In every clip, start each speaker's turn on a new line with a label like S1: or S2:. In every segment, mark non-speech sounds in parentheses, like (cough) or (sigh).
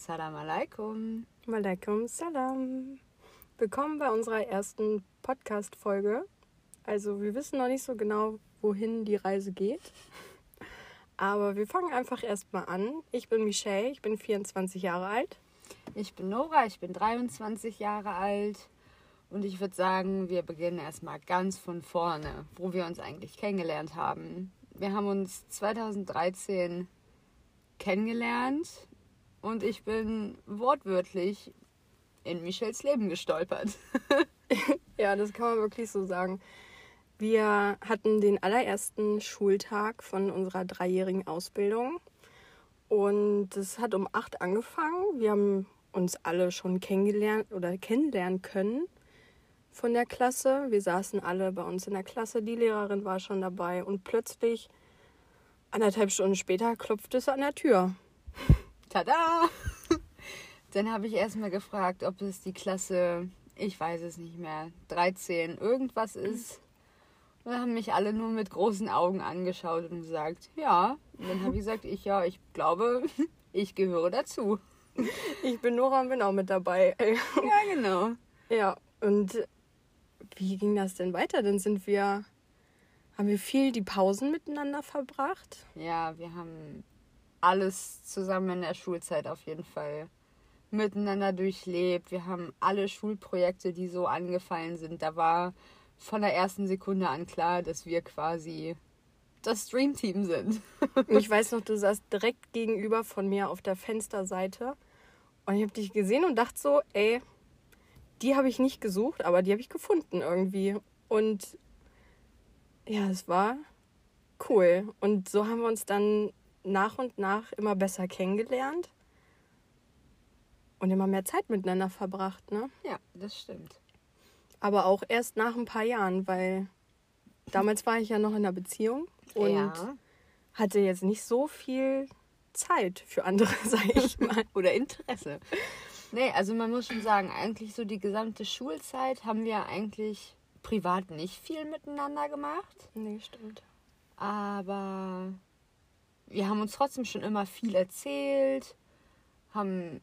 S1: Salam alaikum.
S2: Malaikum salam. Willkommen bei unserer ersten Podcast-Folge. Also, wir wissen noch nicht so genau, wohin die Reise geht. Aber wir fangen einfach erstmal an. Ich bin Michelle, ich bin 24 Jahre alt.
S1: Ich bin Nora, ich bin 23 Jahre alt. Und ich würde sagen, wir beginnen erstmal ganz von vorne, wo wir uns eigentlich kennengelernt haben. Wir haben uns 2013 kennengelernt und ich bin wortwörtlich in Michels Leben gestolpert. (laughs)
S2: ja, das kann man wirklich so sagen. Wir hatten den allerersten Schultag von unserer dreijährigen Ausbildung und es hat um acht angefangen. Wir haben uns alle schon kennengelernt oder kennenlernen können von der Klasse. Wir saßen alle bei uns in der Klasse, die Lehrerin war schon dabei und plötzlich, anderthalb Stunden später, klopfte es an der Tür.
S1: Tada! (laughs) Dann habe ich erstmal gefragt, ob es die Klasse, ich weiß es nicht mehr, 13 irgendwas ist. Und dann haben mich alle nur mit großen Augen angeschaut und gesagt, ja. Und dann habe ich gesagt, ich ja, ich glaube, (laughs) ich gehöre dazu. (laughs)
S2: Ich bin Nora und bin auch mit dabei.
S1: Ja, genau.
S2: Ja, und wie ging das denn weiter? Dann sind wir, haben wir viel die Pausen miteinander verbracht.
S1: Ja, wir haben alles zusammen in der Schulzeit auf jeden Fall miteinander durchlebt. Wir haben alle Schulprojekte, die so angefallen sind. Da war von der ersten Sekunde an klar, dass wir quasi das Streamteam sind. (laughs)
S2: ich weiß noch, du saßt direkt gegenüber von mir auf der Fensterseite und ich habe dich gesehen und dachte so, ey, die habe ich nicht gesucht, aber die habe ich gefunden irgendwie. Und ja, es war cool. Und so haben wir uns dann nach und nach immer besser kennengelernt und immer mehr Zeit miteinander verbracht, ne?
S1: Ja, das stimmt.
S2: Aber auch erst nach ein paar Jahren, weil damals war ich ja noch in einer Beziehung und ja. hatte jetzt nicht so viel Zeit für andere, (laughs) sage ich (laughs) mal.
S1: Oder Interesse. Nee, also man muss schon sagen, eigentlich so die gesamte Schulzeit haben wir eigentlich privat nicht viel miteinander gemacht.
S2: Nee, stimmt.
S1: Aber wir haben uns trotzdem schon immer viel erzählt, haben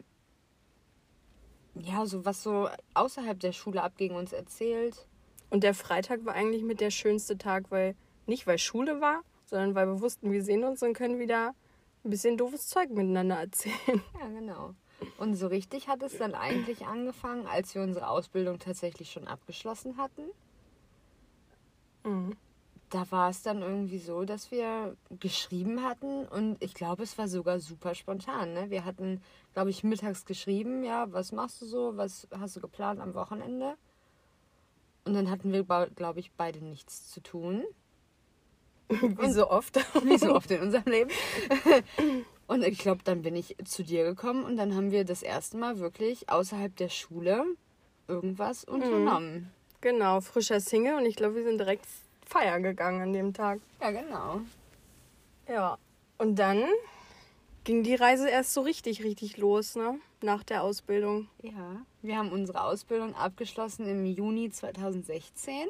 S1: ja, so was so außerhalb der Schule abging uns erzählt.
S2: Und der Freitag war eigentlich mit der schönste Tag, weil nicht weil Schule war, sondern weil wir wussten, wir sehen uns und können wieder ein bisschen doofes Zeug miteinander erzählen. (laughs)
S1: Ja, genau. Und so richtig hat es dann eigentlich angefangen, als wir unsere Ausbildung tatsächlich schon abgeschlossen hatten. Mhm. Da war es dann irgendwie so, dass wir geschrieben hatten und ich glaube, es war sogar super spontan. Ne? Wir hatten, glaube ich, mittags geschrieben, ja, was machst du so, was hast du geplant am Wochenende? Und dann hatten wir, glaube ich, beide nichts zu tun. (laughs)
S2: Wie so oft. (laughs)
S1: Wie so oft in unserem Leben. (laughs) Und ich glaube, dann bin ich zu dir gekommen und dann haben wir das erste Mal wirklich außerhalb der Schule irgendwas mhm. unternommen.
S2: Genau, frischer Single und ich glaube, wir sind direkt feiern gegangen an dem Tag.
S1: Ja, genau.
S2: Ja, und dann ging die Reise erst so richtig, richtig los, ne? Nach der Ausbildung.
S1: Ja, wir haben unsere Ausbildung abgeschlossen im Juni 2016.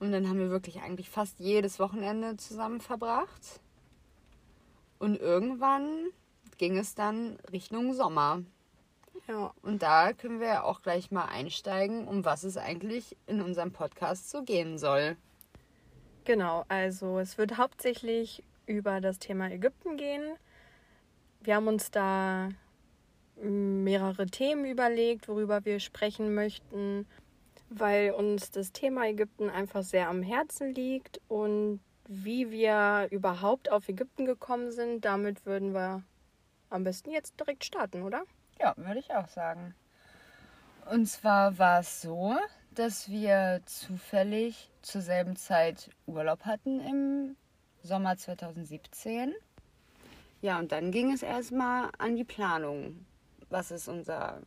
S1: Und dann haben wir wirklich eigentlich fast jedes Wochenende zusammen verbracht. Und irgendwann ging es dann Richtung Sommer.
S2: Ja.
S1: Und da können wir auch gleich mal einsteigen, um was es eigentlich in unserem Podcast so gehen soll.
S2: Genau, also es wird hauptsächlich über das Thema Ägypten gehen. Wir haben uns da mehrere Themen überlegt, worüber wir sprechen möchten, weil uns das Thema Ägypten einfach sehr am Herzen liegt und wie wir überhaupt auf Ägypten gekommen sind, damit würden wir am besten jetzt direkt starten, oder?
S1: Ja, würde ich auch sagen. Und zwar war es so, dass wir zufällig zur selben Zeit Urlaub hatten im Sommer 2017. Ja, und dann ging es erstmal an die Planung. Was ist unser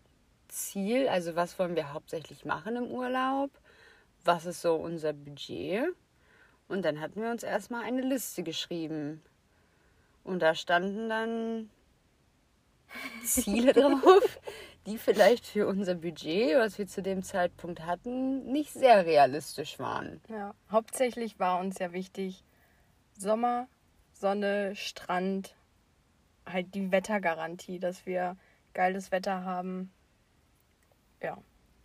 S1: Ziel? Also was wollen wir hauptsächlich machen im Urlaub? Was ist so unser Budget? Und dann hatten wir uns erstmal eine Liste geschrieben. Und da standen dann (laughs) Ziele drauf, die vielleicht für unser Budget, was wir zu dem Zeitpunkt hatten, nicht sehr realistisch waren.
S2: Ja, hauptsächlich war uns ja wichtig Sommer, Sonne, Strand, halt die Wettergarantie, dass wir geiles Wetter haben. Ja.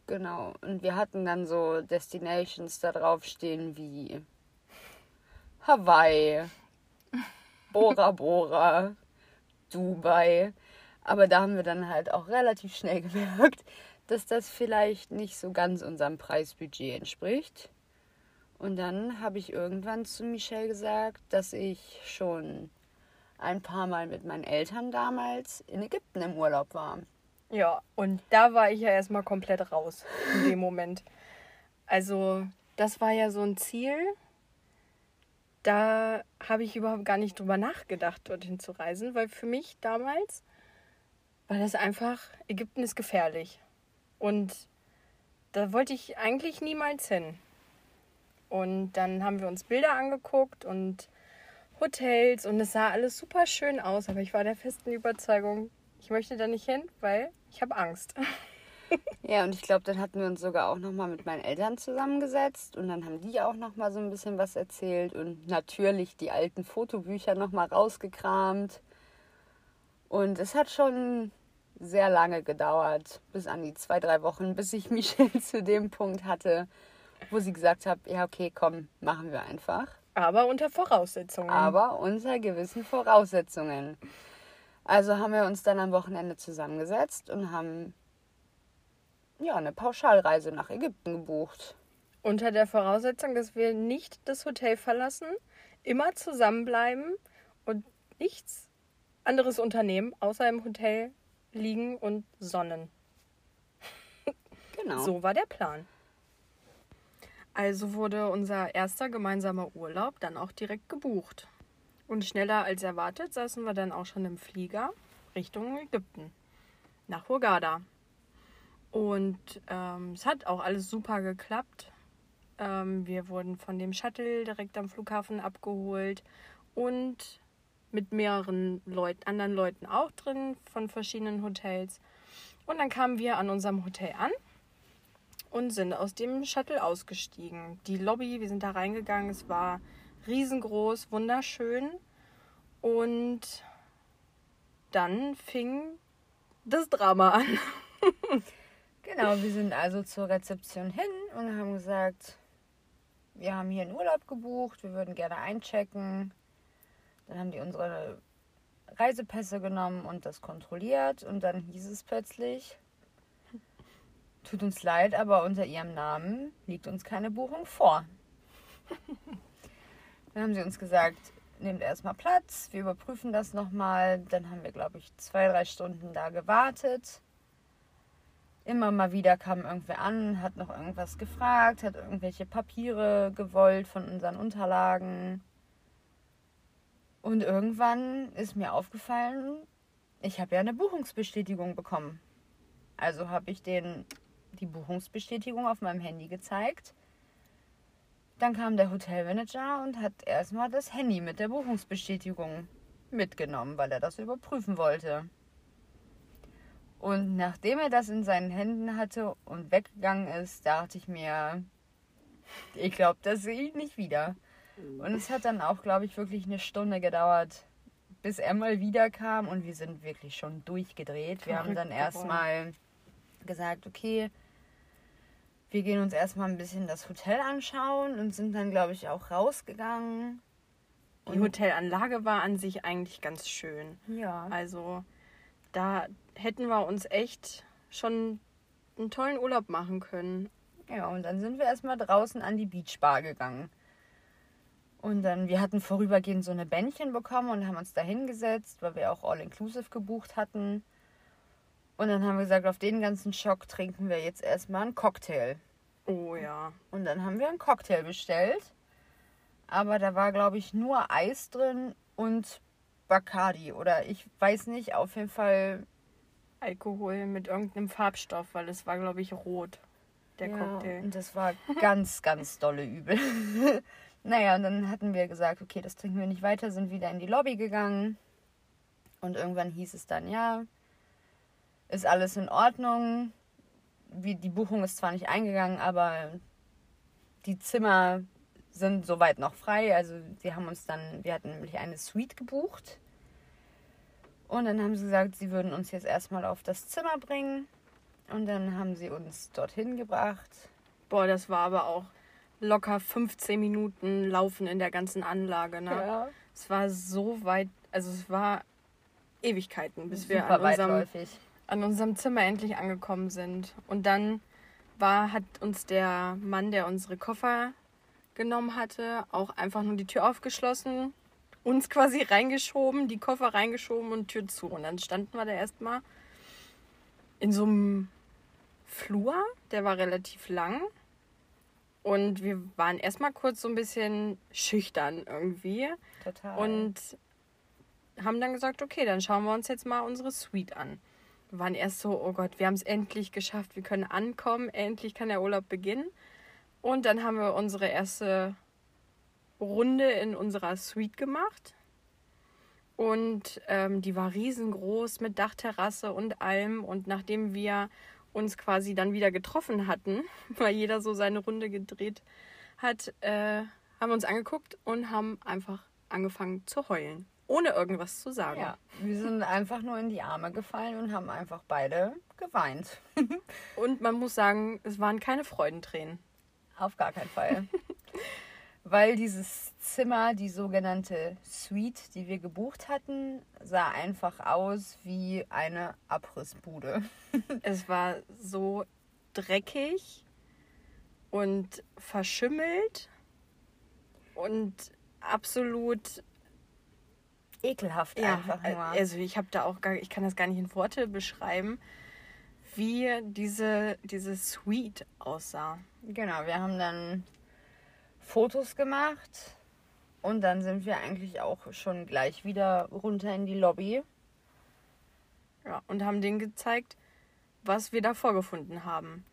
S1: Genau. Und wir hatten dann so Destinations da drauf stehen wie Hawaii, Bora Bora, Dubai. Aber da haben wir dann halt auch relativ schnell (laughs) gemerkt, dass das vielleicht nicht so ganz unserem Preisbudget entspricht. Und dann habe ich irgendwann zu Michelle gesagt, dass ich schon ein paar Mal mit meinen Eltern damals in Ägypten im Urlaub war.
S2: Ja, und da war ich ja erstmal komplett raus in dem Moment. Also, das war ja so ein Ziel. Da habe ich überhaupt gar nicht drüber nachgedacht, dorthin zu reisen, weil für mich damals war das einfach, Ägypten ist gefährlich. Und da wollte ich eigentlich niemals hin. Und dann haben wir uns Bilder angeguckt und Hotels und es sah alles super schön aus, aber ich war der festen Überzeugung, ich möchte da nicht hin, weil ich habe Angst. (laughs)
S1: Ja, und ich glaube, dann hatten wir uns sogar auch noch mal mit meinen Eltern zusammengesetzt und dann haben die auch noch mal so ein bisschen was erzählt und natürlich die alten Fotobücher noch mal rausgekramt. Und es hat schon sehr lange gedauert, bis an die zwei, drei Wochen, bis ich (laughs) Michelle zu dem Punkt hatte, wo sie gesagt hat, ja, okay, komm, machen wir einfach.
S2: Aber unter Voraussetzungen.
S1: Aber unter gewissen Voraussetzungen. Also haben wir uns dann am Wochenende zusammengesetzt und haben ja eine Pauschalreise nach Ägypten gebucht.
S2: Unter der Voraussetzung, dass wir nicht das Hotel verlassen, immer zusammenbleiben und nichts anderes unternehmen, außer im Hotel liegen und sonnen.
S1: Genau.
S2: So war der Plan. Also wurde unser erster gemeinsamer Urlaub dann auch direkt gebucht. Und schneller als erwartet saßen wir dann auch schon im Flieger Richtung Ägypten, nach Hurghada. Und ähm, es hat auch alles super geklappt. Ähm, wir wurden von dem Shuttle direkt am Flughafen abgeholt und mit mehreren Leut anderen Leuten auch drin von verschiedenen Hotels. Und dann kamen wir an unserem Hotel an und sind aus dem Shuttle ausgestiegen. Die Lobby, wir sind da reingegangen, es war riesengroß, wunderschön. Und dann fing das Drama an. (laughs)
S1: Genau, wir sind also zur Rezeption hin und haben gesagt, wir haben hier einen Urlaub gebucht, wir würden gerne einchecken. Dann haben die unsere Reisepässe genommen und das kontrolliert und dann hieß es plötzlich, tut uns leid, aber unter ihrem Namen liegt uns keine Buchung vor. Dann haben sie uns gesagt, nehmt erstmal Platz, wir überprüfen das nochmal. Dann haben wir, glaube ich, zwei, drei Stunden da gewartet. Immer mal wieder kam irgendwer an, hat noch irgendwas gefragt, hat irgendwelche Papiere gewollt von unseren Unterlagen. Und irgendwann ist mir aufgefallen, ich habe ja eine Buchungsbestätigung bekommen. Also habe ich den die Buchungsbestätigung auf meinem Handy gezeigt. Dann kam der Hotelmanager und hat erstmal das Handy mit der Buchungsbestätigung mitgenommen, weil er das überprüfen wollte. Und nachdem er das in seinen Händen hatte und weggegangen ist, dachte ich mir, ich glaube, das sehe ich nicht wieder. Und es hat dann auch, glaube ich, wirklich eine Stunde gedauert, bis er mal wieder kam und wir sind wirklich schon durchgedreht. Wir haben dann erstmal gesagt, okay, wir gehen uns erstmal ein bisschen das Hotel anschauen und sind dann, glaube ich, auch rausgegangen.
S2: Die Hotelanlage war an sich eigentlich ganz schön.
S1: Ja.
S2: Also da hätten wir uns echt schon einen tollen Urlaub machen können.
S1: Ja, und dann sind wir erstmal draußen an die Beachbar gegangen. Und dann, wir hatten vorübergehend so eine Bändchen bekommen und haben uns da hingesetzt, weil wir auch All-Inclusive gebucht hatten. Und dann haben wir gesagt, auf den ganzen Schock trinken wir jetzt erstmal einen Cocktail.
S2: Oh ja.
S1: Und dann haben wir einen Cocktail bestellt. Aber da war, glaube ich, nur Eis drin und Bacardi. Oder ich weiß nicht, auf jeden Fall.
S2: Alkohol mit irgendeinem Farbstoff, weil es war, glaube ich, rot, der
S1: ja,
S2: Cocktail.
S1: Und das war (laughs) ganz, ganz dolle übel. Naja, und dann hatten wir gesagt, okay, das trinken wir nicht weiter, sind wieder in die Lobby gegangen. Und irgendwann hieß es dann, ja, ist alles in Ordnung. Wie, die Buchung ist zwar nicht eingegangen, aber die Zimmer sind soweit noch frei. Also wir haben uns dann, wir hatten nämlich eine Suite gebucht. Und dann haben sie gesagt, sie würden uns jetzt erstmal auf das Zimmer bringen. Und dann haben sie uns dorthin gebracht.
S2: Boah, das war aber auch locker 15 Minuten Laufen in der ganzen Anlage. Ne?
S1: Ja.
S2: Es war so weit, also es war Ewigkeiten, bis wir
S1: Super
S2: an unserem, an unserem Zimmer endlich angekommen sind. Und dann war, hat uns der Mann, der unsere Koffer genommen hatte, auch einfach nur die Tür aufgeschlossen, uns quasi reingeschoben, die Koffer reingeschoben und Tür zu. Und dann standen wir da erstmal in so einem Flur, der war relativ lang. Und wir waren erstmal kurz so ein bisschen schüchtern irgendwie.
S1: Total.
S2: Und haben dann gesagt, okay, dann schauen wir uns jetzt mal unsere Suite an. Wir waren erst so, oh Gott, wir haben es endlich geschafft, wir können ankommen, endlich kann der Urlaub beginnen. Und dann haben wir unsere erste Runde in unserer Suite gemacht. Und ähm, die war riesengroß mit Dachterrasse und allem. Und nachdem wir uns quasi dann wieder getroffen hatten, (laughs) weil jeder so seine Runde gedreht hat, äh, haben wir uns angeguckt und haben einfach angefangen zu heulen, ohne irgendwas zu sagen.
S1: ja, wir sind einfach nur in die Arme gefallen und haben einfach beide geweint. (laughs)
S2: Und man muss sagen, es waren keine Freudentränen.
S1: Auf gar keinen Fall. (laughs) Weil dieses Zimmer, die sogenannte Suite, die wir gebucht hatten, sah einfach aus wie eine Abrissbude. (laughs)
S2: Es war so dreckig und verschimmelt und absolut
S1: Ekelhaft
S2: ja,
S1: einfach
S2: äh,
S1: nur.
S2: also ich habe da auch gar ich kann das gar nicht in Worte beschreiben, wie diese diese Suite aussah.
S1: Genau, wir haben dann Fotos gemacht und dann sind wir eigentlich auch schon gleich wieder runter in die Lobby.
S2: Ja, und haben denen gezeigt, was wir da vorgefunden haben.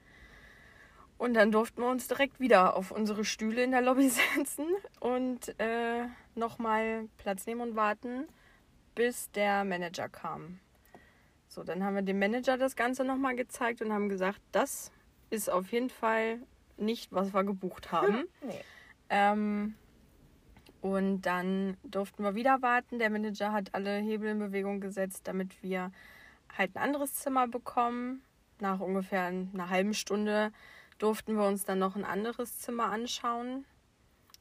S2: Und dann durften wir uns direkt wieder auf unsere Stühle in der Lobby (laughs) setzen und äh, nochmal Platz nehmen und warten, bis der Manager kam. So, dann haben wir dem Manager das Ganze nochmal gezeigt und haben gesagt, das ist auf jeden Fall nicht, was wir gebucht haben. (laughs)
S1: Nee.
S2: Ähm, und dann durften wir wieder warten. Der Manager hat alle Hebel in Bewegung gesetzt, damit wir halt ein anderes Zimmer bekommen. Nach ungefähr einer halben Stunde durften wir uns dann noch ein anderes Zimmer anschauen.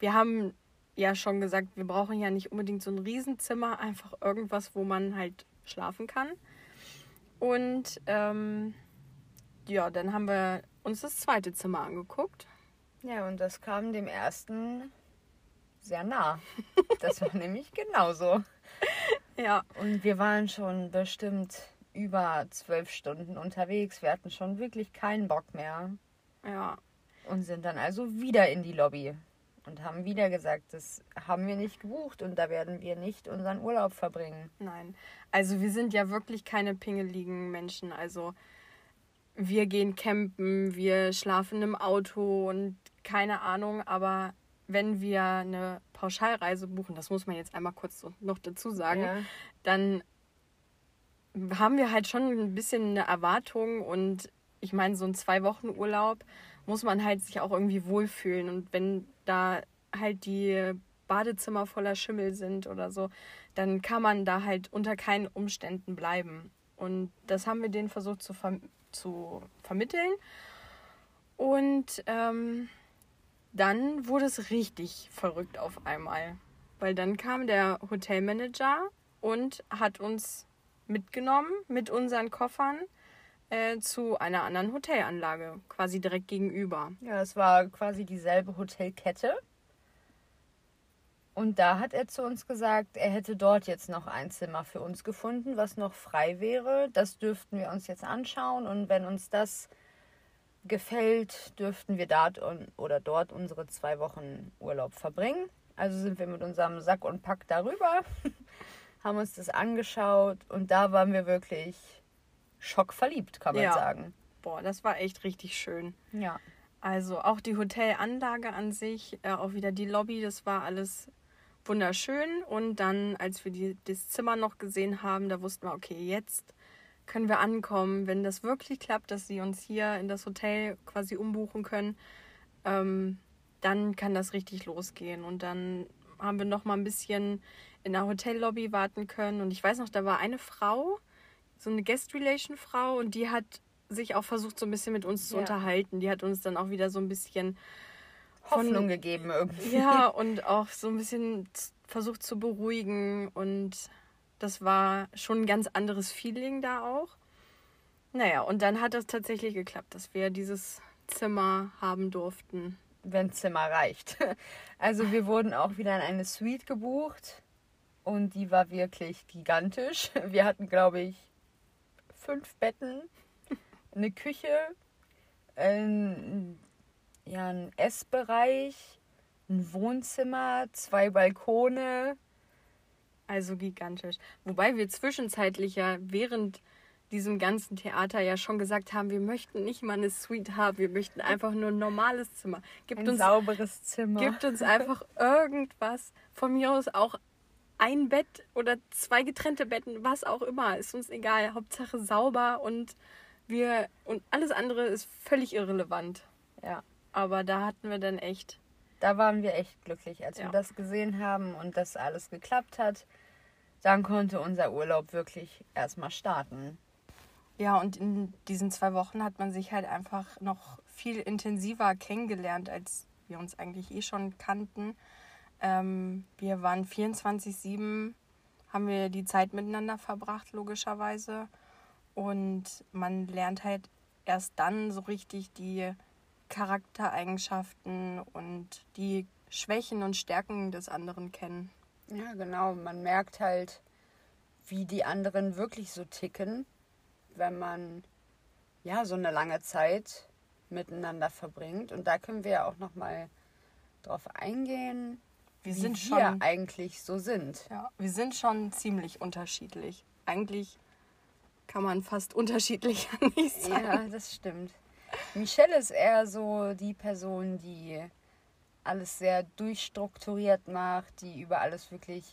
S2: Wir haben ja schon gesagt, wir brauchen ja nicht unbedingt so ein Riesenzimmer, einfach irgendwas, wo man halt schlafen kann. Und ähm, ja, dann haben wir uns das zweite Zimmer angeguckt.
S1: Ja, und das kam dem ersten sehr nah. Das war (laughs) nämlich genauso.
S2: Ja,
S1: Und wir waren schon bestimmt über zwölf Stunden unterwegs. Wir hatten schon wirklich keinen Bock mehr
S2: ja,
S1: und sind dann also wieder in die Lobby und haben wieder gesagt, das haben wir nicht gebucht und da werden wir nicht unseren Urlaub verbringen.
S2: Nein. Also wir sind ja wirklich keine pingeligen Menschen. Also wir gehen campen, wir schlafen im Auto und keine Ahnung, aber wenn wir eine Pauschalreise buchen, das muss man jetzt einmal kurz so noch dazu sagen,
S1: Ja.
S2: dann haben wir halt schon ein bisschen eine Erwartung und ich meine, so ein zwei Wochen Urlaub muss man halt sich auch irgendwie wohlfühlen und wenn da halt die Badezimmer voller Schimmel sind oder so, dann kann man da halt unter keinen Umständen bleiben. Und das haben wir denen versucht zu, verm zu vermitteln. Und ähm, dann wurde es richtig verrückt auf einmal. Weil dann kam der Hotelmanager und hat uns mitgenommen mit unseren Koffern äh, zu einer anderen Hotelanlage, quasi direkt gegenüber.
S1: Ja, es war quasi dieselbe Hotelkette. Und da hat er zu uns gesagt, er hätte dort jetzt noch ein Zimmer für uns gefunden, was noch frei wäre. Das dürften wir uns jetzt anschauen. Und wenn uns das gefällt, dürften wir dort oder dort unsere zwei Wochen Urlaub verbringen. Also sind wir mit unserem Sack und Pack darüber, (laughs) haben uns das angeschaut und da waren wir wirklich schockverliebt, kann man
S2: Ja.
S1: sagen.
S2: Boah, das war echt richtig schön.
S1: Ja.
S2: Also auch die Hotelanlage an sich, äh, auch wieder die Lobby, das war alles wunderschön. Und dann, als wir die, das Zimmer noch gesehen haben, da wussten wir, okay, jetzt können wir ankommen. Wenn das wirklich klappt, dass sie uns hier in das Hotel quasi umbuchen können, ähm, dann kann das richtig losgehen. Und dann haben wir noch mal ein bisschen in der Hotellobby warten können. Und ich weiß noch, da war eine Frau, so eine Guest Relation Frau, und die hat sich auch versucht, so ein bisschen mit uns zu
S1: Ja.
S2: unterhalten. Die hat uns dann auch wieder so ein bisschen
S1: Hoffnung gegeben irgendwie.
S2: ja, (laughs) und auch so ein bisschen versucht zu beruhigen. Und das war schon ein ganz anderes Feeling da auch. Naja, und dann hat es tatsächlich geklappt, dass wir dieses Zimmer haben durften.
S1: wenn Zimmer reicht. (laughs) Also wir wurden auch wieder in eine Suite gebucht und die war wirklich gigantisch. (laughs) Wir hatten, glaube ich, fünf Betten, (laughs) eine Küche, ein, ja, ein Essbereich, ein Wohnzimmer, zwei Balkone.
S2: Also gigantisch. Wobei wir zwischenzeitlich ja während diesem ganzen Theater ja schon gesagt haben, wir möchten nicht mal eine Suite haben, wir möchten einfach nur ein normales Zimmer. Gibt
S1: Ein
S2: uns
S1: sauberes Zimmer.
S2: Gibt uns (laughs) einfach irgendwas. Von mir aus auch ein Bett oder zwei getrennte Betten, was auch immer. Ist uns egal. Hauptsache sauber und wir und alles andere ist völlig irrelevant.
S1: ja.
S2: Aber da hatten wir dann echt.
S1: Da waren wir echt glücklich, als
S2: Ja.
S1: wir das gesehen haben und das alles geklappt hat. Dann konnte unser Urlaub wirklich erstmal starten.
S2: Ja, und in diesen zwei Wochen hat man sich halt einfach noch viel intensiver kennengelernt, als wir uns eigentlich eh schon kannten. Ähm, wir waren 24-7, haben wir die Zeit miteinander verbracht, logischerweise. Und man lernt halt erst dann so richtig die Charaktereigenschaften und die Schwächen und Stärken des anderen kennen.
S1: Ja, genau. Man merkt halt, wie die anderen wirklich so ticken, wenn man ja so eine lange Zeit miteinander verbringt. Und da können wir ja auch noch mal drauf eingehen,
S2: Wir
S1: wie
S2: sind
S1: wir
S2: schon
S1: eigentlich so sind.
S2: Ja, wir sind schon ziemlich unterschiedlich. Eigentlich kann man fast unterschiedlicher (laughs) nicht sagen.
S1: Ja, das stimmt. Michelle ist eher so die Person, die alles sehr durchstrukturiert macht, die über alles wirklich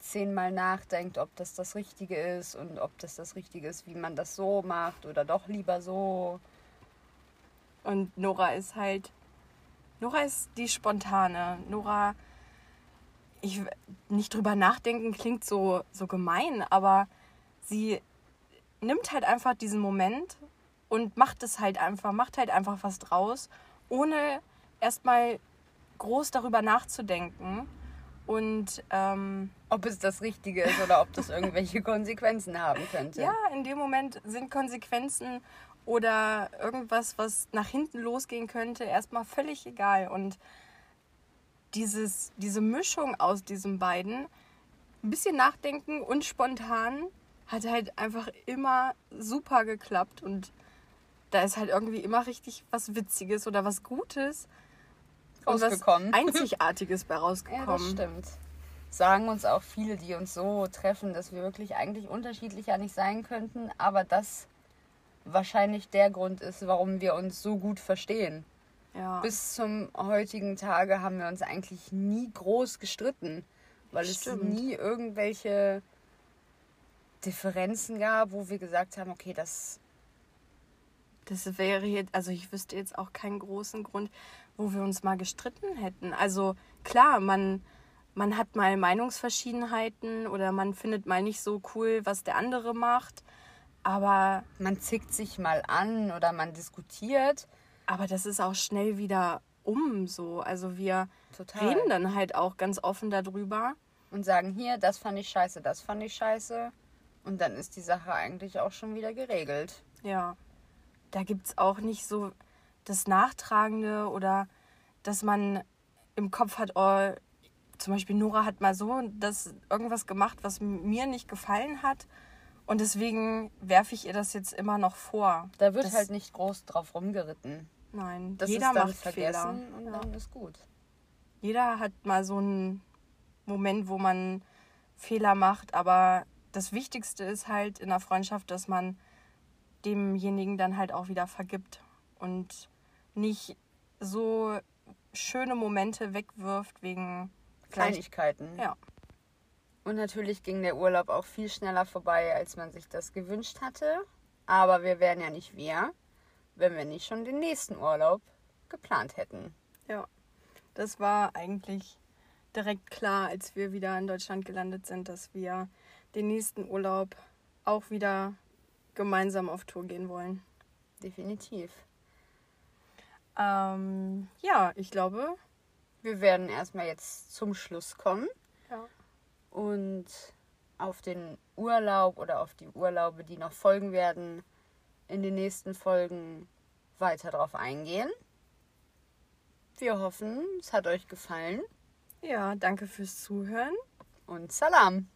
S1: zehnmal nachdenkt, ob das das Richtige ist und ob das das Richtige ist, wie man das so macht oder doch lieber so.
S2: Und Nora ist halt. Nora ist die spontane. Nora. Ich nicht drüber nachdenken klingt so, so gemein, aber sie nimmt halt einfach diesen Moment und macht es halt einfach, macht halt einfach was draus, ohne erstmal groß darüber nachzudenken. Und ähm,
S1: Ob es das Richtige ist oder ob das irgendwelche (laughs) Konsequenzen haben könnte.
S2: Ja, in dem Moment sind Konsequenzen oder irgendwas, was nach hinten losgehen könnte, erstmal völlig egal. Und dieses, diese Mischung aus diesen beiden, ein bisschen nachdenken und spontan, hat halt einfach immer super geklappt. Und da ist halt irgendwie immer richtig was Witziges oder was Gutes und was
S1: Rausgekommen. (laughs)
S2: Einzigartiges bei
S1: Ja,
S2: rausgekommen.
S1: das stimmt. Sagen uns auch viele, die uns so treffen, dass wir wirklich eigentlich unterschiedlicher nicht sein könnten, aber das wahrscheinlich der Grund ist, warum wir uns so gut verstehen.
S2: ja.
S1: Bis zum heutigen Tage haben wir uns eigentlich nie groß gestritten, weil
S2: Stimmt.
S1: es nie irgendwelche Differenzen gab, wo wir gesagt haben, okay, das
S2: Das wäre jetzt, also ich wüsste jetzt auch keinen großen Grund, wo wir uns mal gestritten hätten. Also klar, man, man hat mal Meinungsverschiedenheiten oder man findet mal nicht so cool, was der andere macht. Aber,
S1: man zickt sich mal an oder man diskutiert.
S2: aber das ist auch schnell wieder um so. Also wir
S1: Total.
S2: reden dann halt auch ganz offen darüber.
S1: und sagen, hier, das fand ich scheiße, das fand ich scheiße. Und dann ist die Sache eigentlich auch schon wieder geregelt.
S2: Ja. Da gibt es auch nicht so das Nachtragende oder dass man im Kopf hat, oh, zum Beispiel Nora hat mal so das irgendwas gemacht, was mir nicht gefallen hat. Und deswegen werfe ich ihr das jetzt immer noch vor.
S1: Da wird
S2: das,
S1: halt nicht groß drauf rumgeritten.
S2: Nein,
S1: Das
S2: jeder macht Fehler.
S1: und
S2: Ja.
S1: dann ist gut.
S2: Jeder hat mal so einen Moment, wo man Fehler macht, aber das Wichtigste ist halt in der Freundschaft, dass man demjenigen dann halt auch wieder vergibt und nicht so schöne Momente wegwirft wegen.
S1: Kleinigkeiten.
S2: Ja.
S1: Und natürlich ging der Urlaub auch viel schneller vorbei, als man sich das gewünscht hatte. Aber wir wären ja nicht wir, wenn wir nicht schon den nächsten Urlaub geplant hätten.
S2: Ja, das war eigentlich direkt klar, als wir wieder in Deutschland gelandet sind, dass wir den nächsten Urlaub auch wieder gemeinsam auf Tour gehen wollen.
S1: Definitiv.
S2: Ähm, ja, ich glaube.
S1: Wir werden erstmal jetzt zum Schluss kommen
S2: Ja.
S1: und auf den Urlaub oder auf die Urlaube, die noch folgen werden, in den nächsten Folgen weiter drauf eingehen. Wir hoffen, es hat euch gefallen
S2: Ja, danke fürs Zuhören.
S1: und Salam!